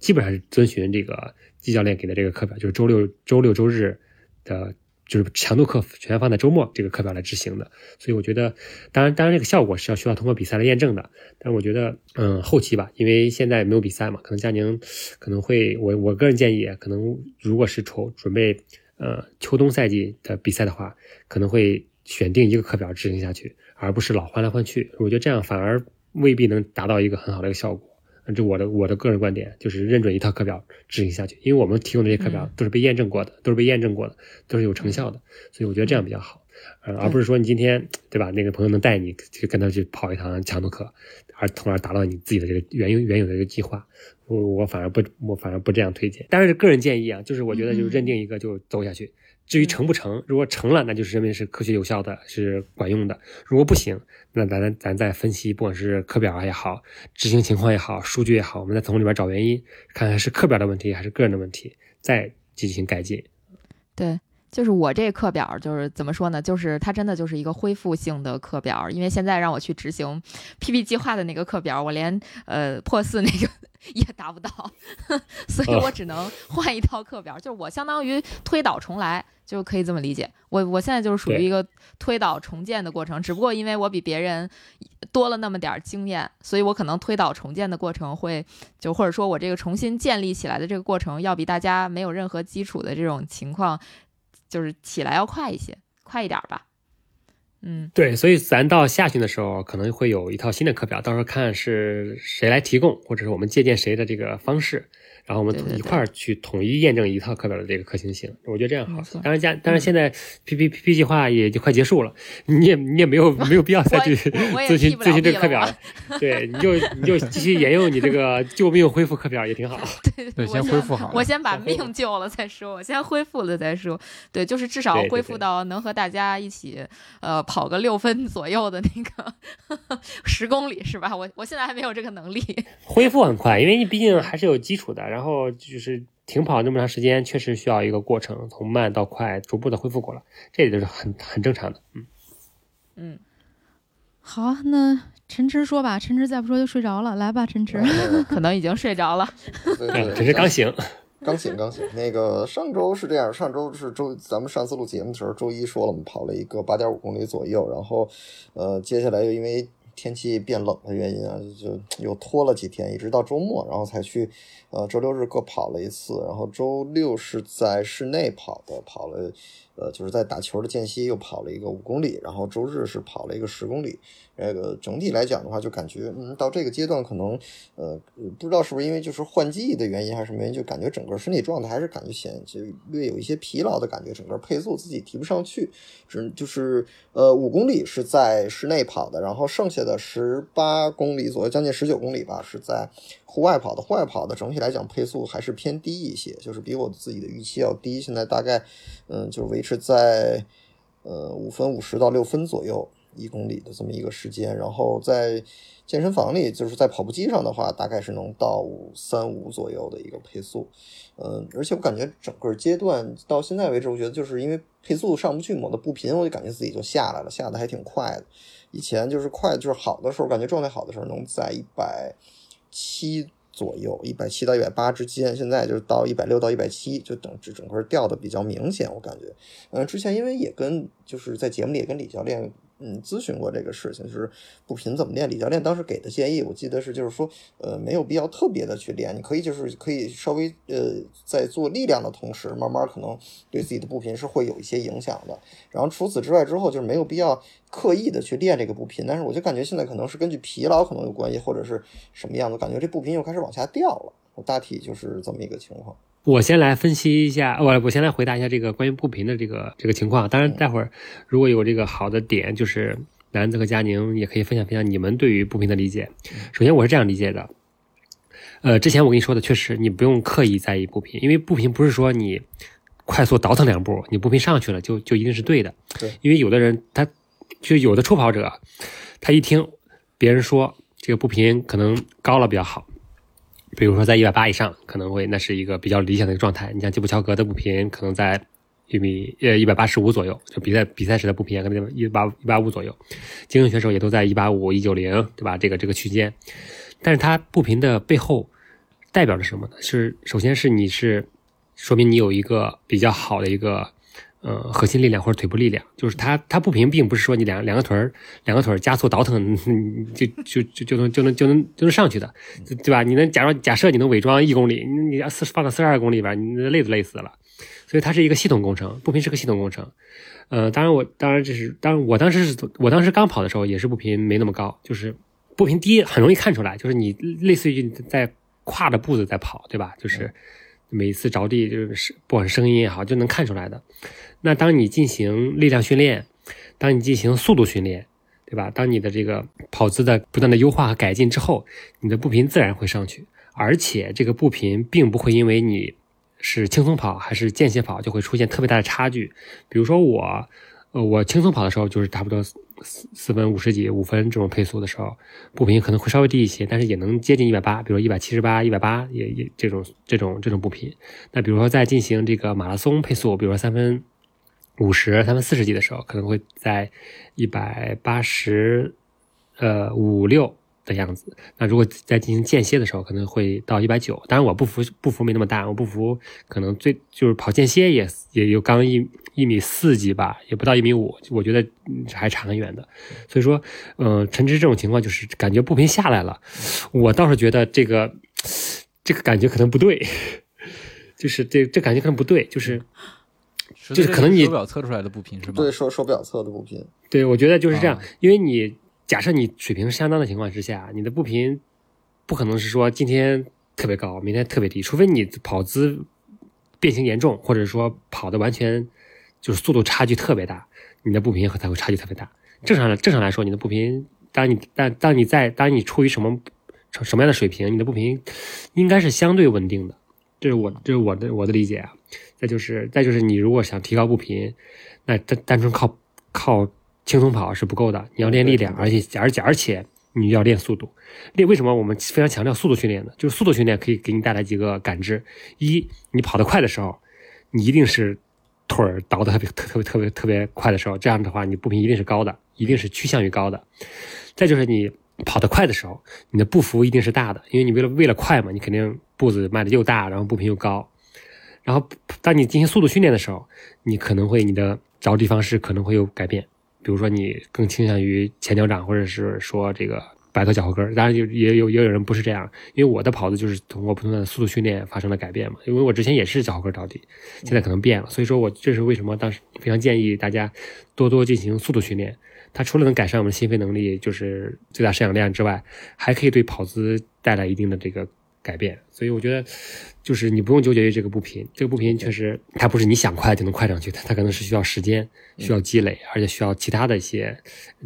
[SPEAKER 2] 基本上是遵循这个季教练给的这个课表，就是周六周六周日的。就是强度课全放在周末这个课表来执行的，所以我觉得，当然，当然这个效果是要需要通过比赛来验证的。但我觉得，嗯，后期吧，因为现在没有比赛嘛，可能佳宁可能会，我我个人建议，可能如果是筹准备呃秋冬赛季的比赛的话，可能会选定一个课表执行下去，而不是老换来换去。我觉得这样反而未必能达到一个很好的一个效果。这我的我的个人观点就是认准一套课表执行下去，因为我们提供的这些课表都是被验证过的，都是被验证过的，都是有成效的，所以我觉得这样比较好，呃，而不是说你今天对吧，那个朋友能带你去跟他去跑一堂强度课，而从而达到你自己的这个原有原有的一个计划，我我反而不我反而不这样推荐，但是个人建议啊，就是我觉得就是认定一个就走下去。至于成不成，如果成了，那就是认为是科学有效的，是管用的；如果不行，那咱咱再分析，不管是课表也好，执行情况也好，数据也好，我们再从里边找原因，看看是课表的问题还是个人的问题，再进行改进。
[SPEAKER 4] 对。就是我这课表，就是怎么说呢？就是它真的就是一个恢复性的课表，因为现在让我去执行 PP 计划的那个课表，我连呃破四那个也达不到，所以我只能换一套课表，就是我相当于推倒重来，就可以这么理解。我我现在就是属于一个推倒重建的过程，只不过因为我比别人多了那么点经验，所以我可能推倒重建的过程会就或者说我这个重新建立起来的这个过程，要比大家没有任何基础的这种情况。就是起来要快一些，快一点吧。嗯，
[SPEAKER 2] 对，所以咱到下旬的时候可能会有一套新的课表，到时候看是谁来提供，或者是我们借鉴谁的这个方式。然后我们一块儿去统一验证一套课表的这个可行性，我觉得这样好。当然，加当然现在 P P P P 计划也就快结束了，你也你也没有 没有必要再去咨询咨询这个课表了。对，你就 你就继续沿用你这个救命恢复课表也挺好。
[SPEAKER 4] 对
[SPEAKER 3] 对，先恢复好。
[SPEAKER 4] 我先把命救了再说，我先恢复了再说。对，就是至少恢复到能和大家一起呃跑个六分左右的那个 十公里是吧？我我现在还没有这个能力。
[SPEAKER 2] 恢复很快，因为你毕竟还是有基础的。然后就是停跑那么长时间，确实需要一个过程，从慢到快，逐步的恢复过来，这也就是很很正常的。嗯
[SPEAKER 4] 嗯，
[SPEAKER 1] 好，那陈池说吧，陈池再不说就睡着了，来吧，陈池。
[SPEAKER 4] 可能已经睡着了。
[SPEAKER 5] 对对，
[SPEAKER 2] 陈池刚醒。
[SPEAKER 5] 刚醒刚醒，那个上周是这样，上周是周，咱们上次录节目的时候，周一说了，我们跑了一个八点五公里左右，然后，呃，接下来又因为天气变冷的原因啊，就又拖了几天，一直到周末，然后才去，呃，周六日各跑了一次，然后周六是在室内跑的，跑了，呃，就是在打球的间隙又跑了一个五公里，然后周日是跑了一个十公里。那个整体来讲的话，就感觉嗯，到这个阶段可能呃，不知道是不是因为就是换季的原因还是什么原因，就感觉整个身体状态还是感觉显就略有一些疲劳的感觉，整个配速自己提不上去。只就是呃五公里是在室内跑的，然后剩下的十八公里左右，将近十九公里吧，是在户外跑的。户外跑的整体来讲配速还是偏低一些，就是比我自己的预期要低。现在大概嗯，就维持在呃五分五十到六分左右。一公里的这么一个时间，然后在健身房里，就是在跑步机上的话，大概是能到三五左右的一个配速，嗯，而且我感觉整个阶段到现在为止，我觉得就是因为配速上不去，我的步频我就感觉自己就下来了，下的还挺快的。以前就是快，就是好的时候，感觉状态好的时候能在一百七左右，一百七到一百八之间，现在就是到一百六到一百七，就整整个掉的比较明显，我感觉，嗯，之前因为也跟就是在节目里也跟李教练。嗯，咨询过这个事情，就是步频怎么练。李教练当时给的建议，我记得是就是说，呃，没有必要特别的去练，你可以就是可以稍微呃，在做力量的同时，慢慢可能对自己的步频是会有一些影响的。然后除此之外之后，就是没有必要刻意的去练这个步频。但是我就感觉现在可能是根据疲劳可能有关系，或者是什么样的感觉，这步频又开始往下掉了。我大体就是这么一个情况。
[SPEAKER 2] 我先来分析一下，我我先来回答一下这个关于步频的这个这个情况。当然，待会儿如果有这个好的点，就是南子和佳宁也可以分享分享你们对于步频的理解。首先，我是这样理解的，呃，之前我跟你说的确实，你不用刻意在意步频，因为步频不是说你快速倒腾两步，你步频上去了就就一定是对的。
[SPEAKER 5] 对，
[SPEAKER 2] 因为有的人他就有的初跑者，他一听别人说这个步频可能高了比较好。比如说在一百八以上，可能会那是一个比较理想的一个状态。你像吉普乔格的步频可能在一米呃一百八十五左右，就比赛比赛时的步频可能一八一八五左右。精英选手也都在一八五一九零，对吧？这个这个区间，但是它步频的背后代表着什么呢？是首先是你是说明你有一个比较好的一个。呃，核心力量 或者腿部力量，就是它，它步频并不是说你两两个腿儿，两个腿儿加速倒腾，就就就就能就能就能就能上去的，对吧？你能假如假设你能伪装一公里，你你四放到四十二公里吧，你累都累死了。所以它是一个系统工程，步频是个系统工程。呃，当然我当然这是，当然我当时是我当时刚跑的时候也是步频没那么高，就是步频低很容易看出来，就是你类似于在跨着步子在跑，对吧？就是每一次着地就是不管是声音也好，就能看出来的。那当你进行力量训练，当你进行速度训练，对吧？当你的这个跑姿的不断的优化和改进之后，你的步频自然会上去，而且这个步频并不会因为你是轻松跑还是间歇跑就会出现特别大的差距。比如说我，呃，我轻松跑的时候就是差不多四四分五十几、五分这种配速的时候，步频可能会稍微低一些，但是也能接近一百八，比如一百七十八、一百八也也这种这种这种步频。那比如说在进行这个马拉松配速，比如说三分。五十，他们四十级的时候可能会在一百八十，呃五六的样子。那如果在进行间歇的时候，可能会到一百九。当然我不服，不服没那么大，我不服可能最就是跑间歇也也有刚一一米四几吧，也不到一米五，我觉得还差很远的。所以说，嗯，陈芝这种情况就是感觉步频下来了，我倒是觉得这个这个感觉可能不对，就是这这感觉可能不对，就是。就是可能你
[SPEAKER 3] 手表测出来的步频是吗？
[SPEAKER 5] 对，手手表测的步频。
[SPEAKER 2] 对，我觉得就是这样，因为你假设你水平相当的情况之下，你的步频不可能是说今天特别高，明天特别低，除非你跑姿变形严重，或者说跑的完全就是速度差距特别大，你的步频和才会差距特别大。正常的正常来说，你的步频，当你当当你在当你处于什么什么样的水平，你的步频应该是相对稳定的。这是我这是我的我的理解啊。再就是，再就是，你如果想提高步频，那单单纯靠靠轻松跑是不够的，你要练力量，而且而且而且你要练速度。练为什么我们非常强调速度训练呢？就是速度训练可以给你带来几个感知：一，你跑得快的时候，你一定是腿儿倒得特别特别特别特别快的时候，这样的话，你步频一定是高的，一定是趋向于高的。再就是你跑得快的时候，你的步幅一定是大的，因为你为了为了快嘛，你肯定步子迈的又大，然后步频又高。然后当你进行速度训练的时候，你可能会你的着地方式可能会有改变，比如说你更倾向于前脚掌，或者是说这个。摆脱脚后跟，当然也也有也有人不是这样，因为我的跑姿就是通过不断的速度训练发生了改变嘛。因为我之前也是脚后跟着地，现在可能变了，所以说我这是为什么当时非常建议大家多多进行速度训练。它除了能改善我们心肺能力，就是最大摄氧量之外，还可以对跑姿带来一定的这个改变。所以我觉得，就是你不用纠结于这个步频，这个步频确实它不是你想快就能快上去的，它可能是需要时间、需要积累，而且需要其他的一些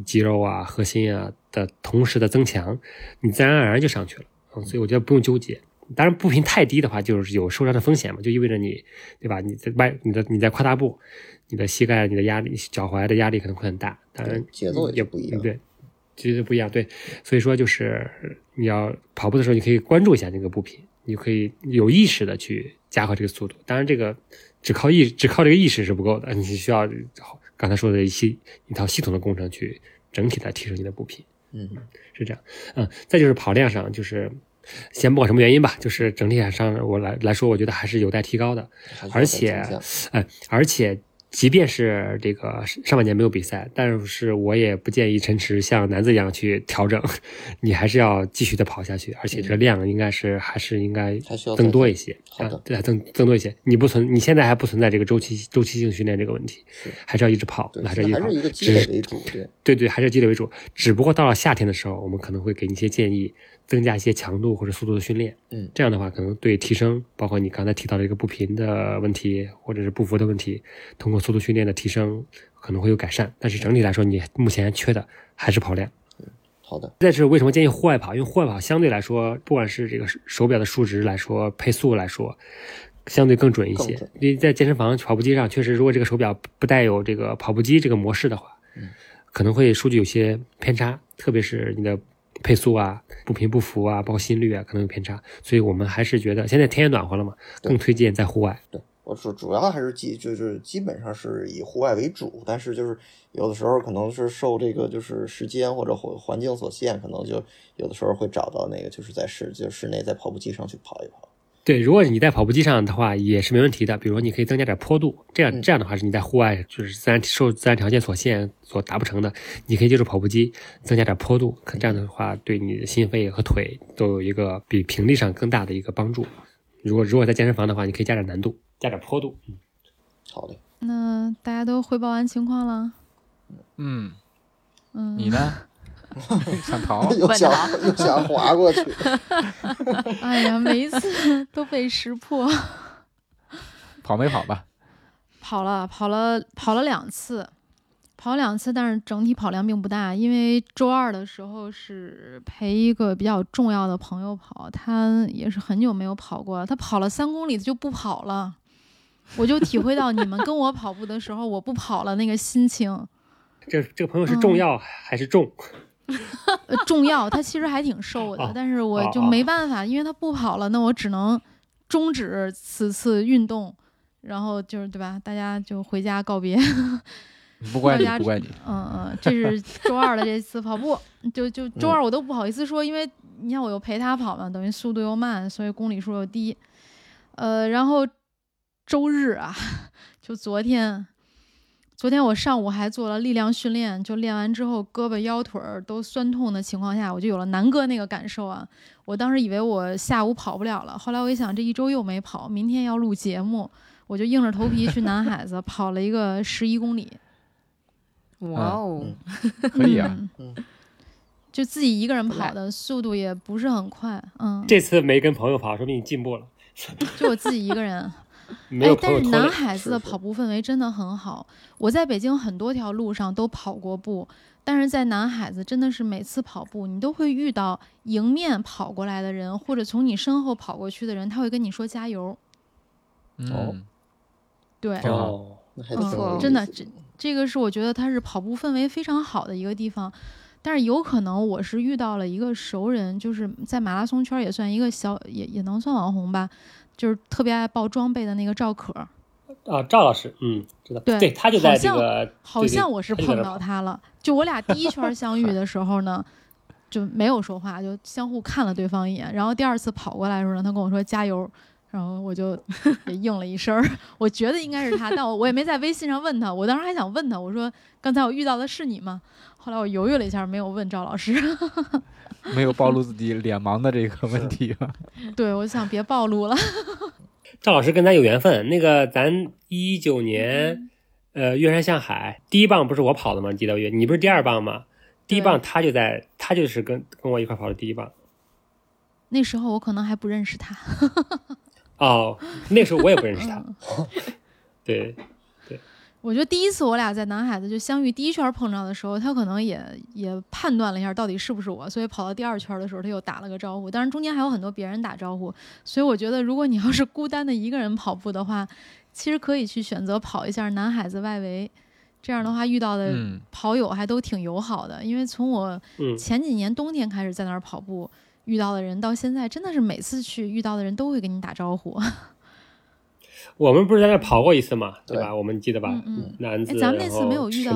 [SPEAKER 2] 肌肉啊、核心啊。的同时的增强，你自然而然就上去了所以我觉得不用纠结。当然步频太低的话，就是有受伤的风险嘛，就意味着你，对吧？你在迈你的你在跨大步，你的膝盖、你的压力、脚踝的压力可能会很大。当然
[SPEAKER 5] 节奏
[SPEAKER 2] 也
[SPEAKER 5] 不一样，
[SPEAKER 2] 对，节奏不一样。对，所以说就是你要跑步的时候，你可以关注一下那个步频，你可以有意识的去加快这个速度。当然，这个只靠意只靠这个意识是不够的，你需要刚才说的一系一套系统的工程去整体的提升你的步频。
[SPEAKER 5] 嗯，
[SPEAKER 2] 是这样，嗯，再就是跑量上，就是先不管什么原因吧，就是整体上我来来说，我觉得还是有待提高的，而且，哎，而且。即便是这个上半年没有比赛，但是我也不建议陈池像男子一样去调整，你还是要继续的跑下去，而且这个量应该是还是应该增多一些，
[SPEAKER 5] 好的，
[SPEAKER 2] 对，增增多一些。你不存，你现在还不存在这个周期周期性训练这个问题，还是要一直跑，还是一
[SPEAKER 5] 直一个积累为主，对，
[SPEAKER 2] 对对，还是积累为主。只不过到了夏天的时候，我们可能会给你一些建议。增加一些强度或者速度的训练，
[SPEAKER 5] 嗯，
[SPEAKER 2] 这样的话可能对提升，包括你刚才提到的一个步频的问题，或者是步幅的问题，通过速度训练的提升可能会有改善。但是整体来说，你目前缺的还是跑量。
[SPEAKER 5] 嗯，好的。
[SPEAKER 2] 再是为什么建议户外跑？因为户外跑相对来说，不管是这个手表的数值来说，配速来说，相对更准一些。因为在健身房跑步机上，确实如果这个手表不带有这个跑步机这个模式的话，
[SPEAKER 5] 嗯，
[SPEAKER 2] 可能会数据有些偏差，特别是你的。配速啊，步频不符啊，包括心率啊，可能有偏差，所以我们还是觉得现在天也暖和了嘛，更推荐在户外。
[SPEAKER 5] 对，我主主要还是基就是基本上是以户外为主，但是就是有的时候可能是受这个就是时间或者环环境所限，可能就有的时候会找到那个就是在室就室内在跑步机上去跑一跑。
[SPEAKER 2] 对，如果你在跑步机上的话，也是没问题的。比如说，你可以增加点坡度，这样这样的话是你在户外就是自然受自然条件所限所达不成的，你可以借助跑步机增加点坡度，可这样的话对你的心肺和腿都有一个比平地上更大的一个帮助。如果如果在健身房的话，你可以加点难度，加点坡度。嗯，
[SPEAKER 5] 好的。
[SPEAKER 1] 那大家都汇报完情况了？
[SPEAKER 3] 嗯
[SPEAKER 1] 嗯，
[SPEAKER 3] 你呢？想逃，
[SPEAKER 5] 又想又想滑过去。
[SPEAKER 1] 哎呀，每一次都被识破。
[SPEAKER 3] 跑没跑吧？
[SPEAKER 1] 跑了，跑了，跑了两次，跑了两次，但是整体跑量并不大。因为周二的时候是陪一个比较重要的朋友跑，他也是很久没有跑过了。他跑了三公里就不跑了，我就体会到你们跟我跑步的时候我不跑了那个心情。
[SPEAKER 2] 这这个朋友是重要还是重？
[SPEAKER 1] 重要，他其实还挺瘦的，但是我就没办法，因为他不跑了，那我只能终止此次运动，然后就是对吧？大家就回家告别。
[SPEAKER 3] 不怪你，不怪你。
[SPEAKER 1] 嗯嗯，这是周二的这次跑步，就就周二我都不好意思说，因为你看我又陪他跑嘛，等于速度又慢，所以公里数又低。呃，然后周日啊，就昨天。昨天我上午还做了力量训练，就练完之后胳膊腰腿儿都酸痛的情况下，我就有了南哥那个感受啊！我当时以为我下午跑不了了，后来我一想，这一周又没跑，明天要录节目，我就硬着头皮去南海子 跑了一个十一公里。
[SPEAKER 4] 哇哦，
[SPEAKER 3] 可以啊，
[SPEAKER 1] 就自己一个人跑的速度也不是很快，嗯。
[SPEAKER 2] 这次没跟朋友跑，说明你进步了。
[SPEAKER 1] 就我自己一个人。
[SPEAKER 2] 哎，
[SPEAKER 1] 但是男孩子的跑步氛围真的很好。我在北京很多条路上都跑过步，但是在男孩子真的是每次跑步，你都会遇到迎面跑过来的人，或者从你身后跑过去的人，他会跟你说加油。
[SPEAKER 3] 嗯，
[SPEAKER 1] 对，
[SPEAKER 2] 哦，
[SPEAKER 1] 嗯，真的，这这个是我觉得它是跑步氛围非常好的一个地方。但是有可能我是遇到了一个熟人，就是在马拉松圈也算一个小，也也能算网红吧。就是特别爱爆装备的那个赵可，
[SPEAKER 2] 啊，赵老师，嗯，知道，
[SPEAKER 1] 对
[SPEAKER 2] 对，他就在这个，
[SPEAKER 1] 好像我是碰到他了。就我俩第一圈相遇的时候呢，就没有说话，就相互看了对方一眼。然后第二次跑过来的时候呢，他跟我说加油，然后我就也应了一声儿。我觉得应该是他，但我我也没在微信上问他。我当时还想问他，我说刚才我遇到的是你吗？后来我犹豫了一下，没有问赵老师。
[SPEAKER 3] 没有暴露自己脸盲的这个问题吧？
[SPEAKER 1] 对，我想别暴露了。
[SPEAKER 2] 赵老师跟咱有缘分，那个咱一九年，呃，岳山向海第一棒不是我跑的吗？记得月，你不是第二棒吗？第一棒他就在，他就是跟跟我一块跑的第一棒。
[SPEAKER 1] 那时候我可能还不认识他。
[SPEAKER 2] 哦，那时候我也不认识他。对。
[SPEAKER 1] 对我觉得第一次我俩在南海子就相遇，第一圈碰着的时候，他可能也也判断了一下到底是不是我，所以跑到第二圈的时候，他又打了个招呼。当然中间还有很多别人打招呼，所以我觉得如果你要是孤单的一个人跑步的话，其实可以去选择跑一下南海子外围，这样的话遇到的跑友还都挺友好的。因为从我前几年冬天开始在那儿跑步，遇到的人到现在真的是每次去遇到的人都会跟你打招呼。
[SPEAKER 2] 我们不是在那跑过一次嘛，对吧？我们记得吧？
[SPEAKER 1] 嗯
[SPEAKER 2] 男子，
[SPEAKER 1] 咱们那次没有遇到，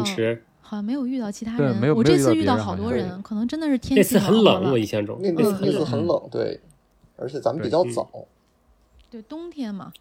[SPEAKER 1] 好像没有遇到其他人。我这次遇到好多人，可能真的是天气
[SPEAKER 2] 那次很冷，我印象中
[SPEAKER 5] 那那次很冷，对，而且咱们比较早。
[SPEAKER 1] 对，冬天嘛，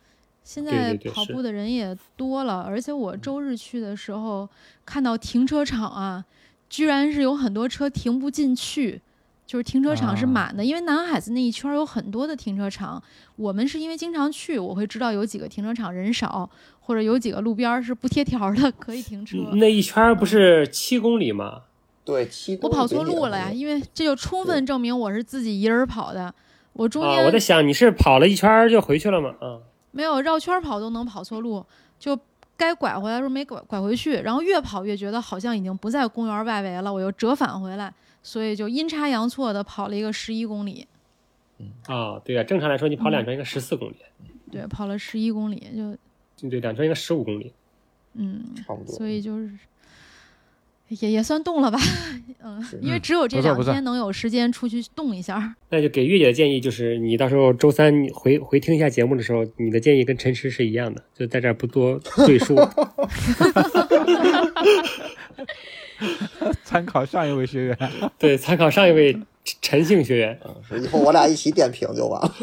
[SPEAKER 1] 现在跑步的人也多了，而且我周日去的时候看到停车场啊，居然是有很多车停不进去。就是停车场是满的，因为南海子那一圈有很多的停车场。我们是因为经常去，我会知道有几个停车场人少，或者有几个路边是不贴条的可以停车。
[SPEAKER 2] 那一圈不是七公里吗？
[SPEAKER 5] 对，七公
[SPEAKER 1] 里。我跑错路了呀，因为这就充分证明我是自己一人跑的。我中间
[SPEAKER 2] 我在想，你是跑了一圈就回去了吗？啊，
[SPEAKER 1] 没有绕圈跑都能跑错路，就该拐回来的时候没拐拐回去，然后越跑越觉得好像已经不在公园外围了，我又折返回来。所以就阴差阳错的跑了一个十一公里，
[SPEAKER 2] 嗯啊，对啊，正常来说你跑两圈应该十四公里，
[SPEAKER 1] 对，跑了十一公里
[SPEAKER 2] 就，对，两圈应该十五公里，
[SPEAKER 1] 嗯，
[SPEAKER 5] 差不多，
[SPEAKER 1] 所以就是也也算动了吧，嗯，因为只有这两天能有时间出去动一下。
[SPEAKER 2] 那就给月姐的建议就是，你到时候周三回回听一下节目的时候，你的建议跟陈池是一样的，就在这儿不多赘述。
[SPEAKER 3] 参考上一位学员，
[SPEAKER 2] 对，参考上一位陈姓学员。
[SPEAKER 5] 嗯，以后我俩一起点评就完了。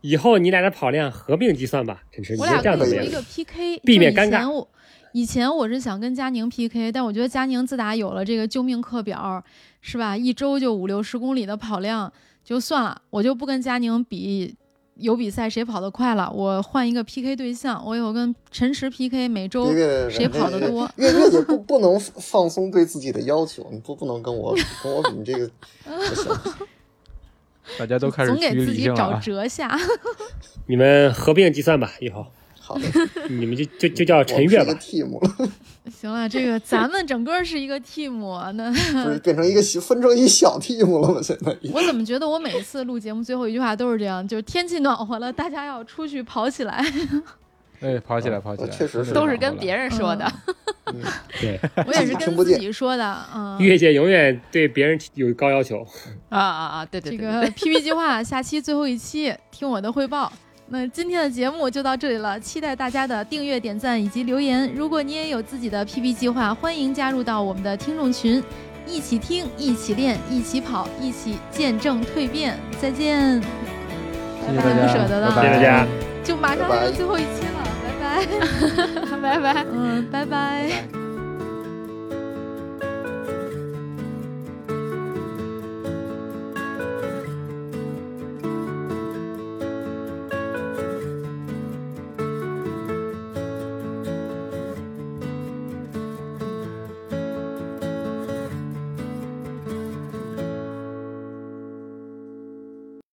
[SPEAKER 2] 以后你俩的跑量合并计算吧，陈池。
[SPEAKER 1] 我俩
[SPEAKER 2] 可
[SPEAKER 1] 以一个 PK，
[SPEAKER 2] 避免尴尬。
[SPEAKER 1] 以前我是想跟佳宁 PK，但我觉得佳宁自打有了这个救命课表，是吧？一周就五六十公里的跑量，就算了，我就不跟佳宁比。有比赛谁跑得快了？我换一个 PK 对象，我以后跟陈池 PK，每周谁跑得多？
[SPEAKER 5] 月月子不不能放松对自己的要求，你不不能跟我跟我比，你这个不行。
[SPEAKER 3] 大家都开始
[SPEAKER 1] 总给自己找折下。
[SPEAKER 2] 你们合并计算吧，以后。
[SPEAKER 5] 好的，
[SPEAKER 2] 你们就就就叫陈月吧。
[SPEAKER 5] team
[SPEAKER 1] 了。行了，这个咱们整个是一个 team，
[SPEAKER 5] 那不是变成一个分成一小 team 了吗？现在
[SPEAKER 1] 我怎么觉得我每次录节目最后一句话都是这样，就是天气暖和了，大家要出去跑起来。
[SPEAKER 3] 哎，跑起来，跑起来，
[SPEAKER 5] 确实是
[SPEAKER 4] 都是跟别人说的。
[SPEAKER 2] 对，
[SPEAKER 1] 我也是跟自己说的。嗯，
[SPEAKER 2] 月姐永远对别人有高要求。
[SPEAKER 4] 啊啊啊！对对
[SPEAKER 1] 对，这个 PP 计划下期最后一期，听我的汇报。那今天的节目就到这里了，期待大家的订阅、点赞以及留言。如果你也有自己的 PB 计划，欢迎加入到我们的听众群，一起听、一起练、一起跑、一起见证蜕变。再见，
[SPEAKER 3] 谢谢大家，
[SPEAKER 1] 不舍得的，
[SPEAKER 2] 谢谢大家，
[SPEAKER 1] 就马上就最后一期了，拜拜，
[SPEAKER 4] 拜拜，
[SPEAKER 1] 嗯，拜拜。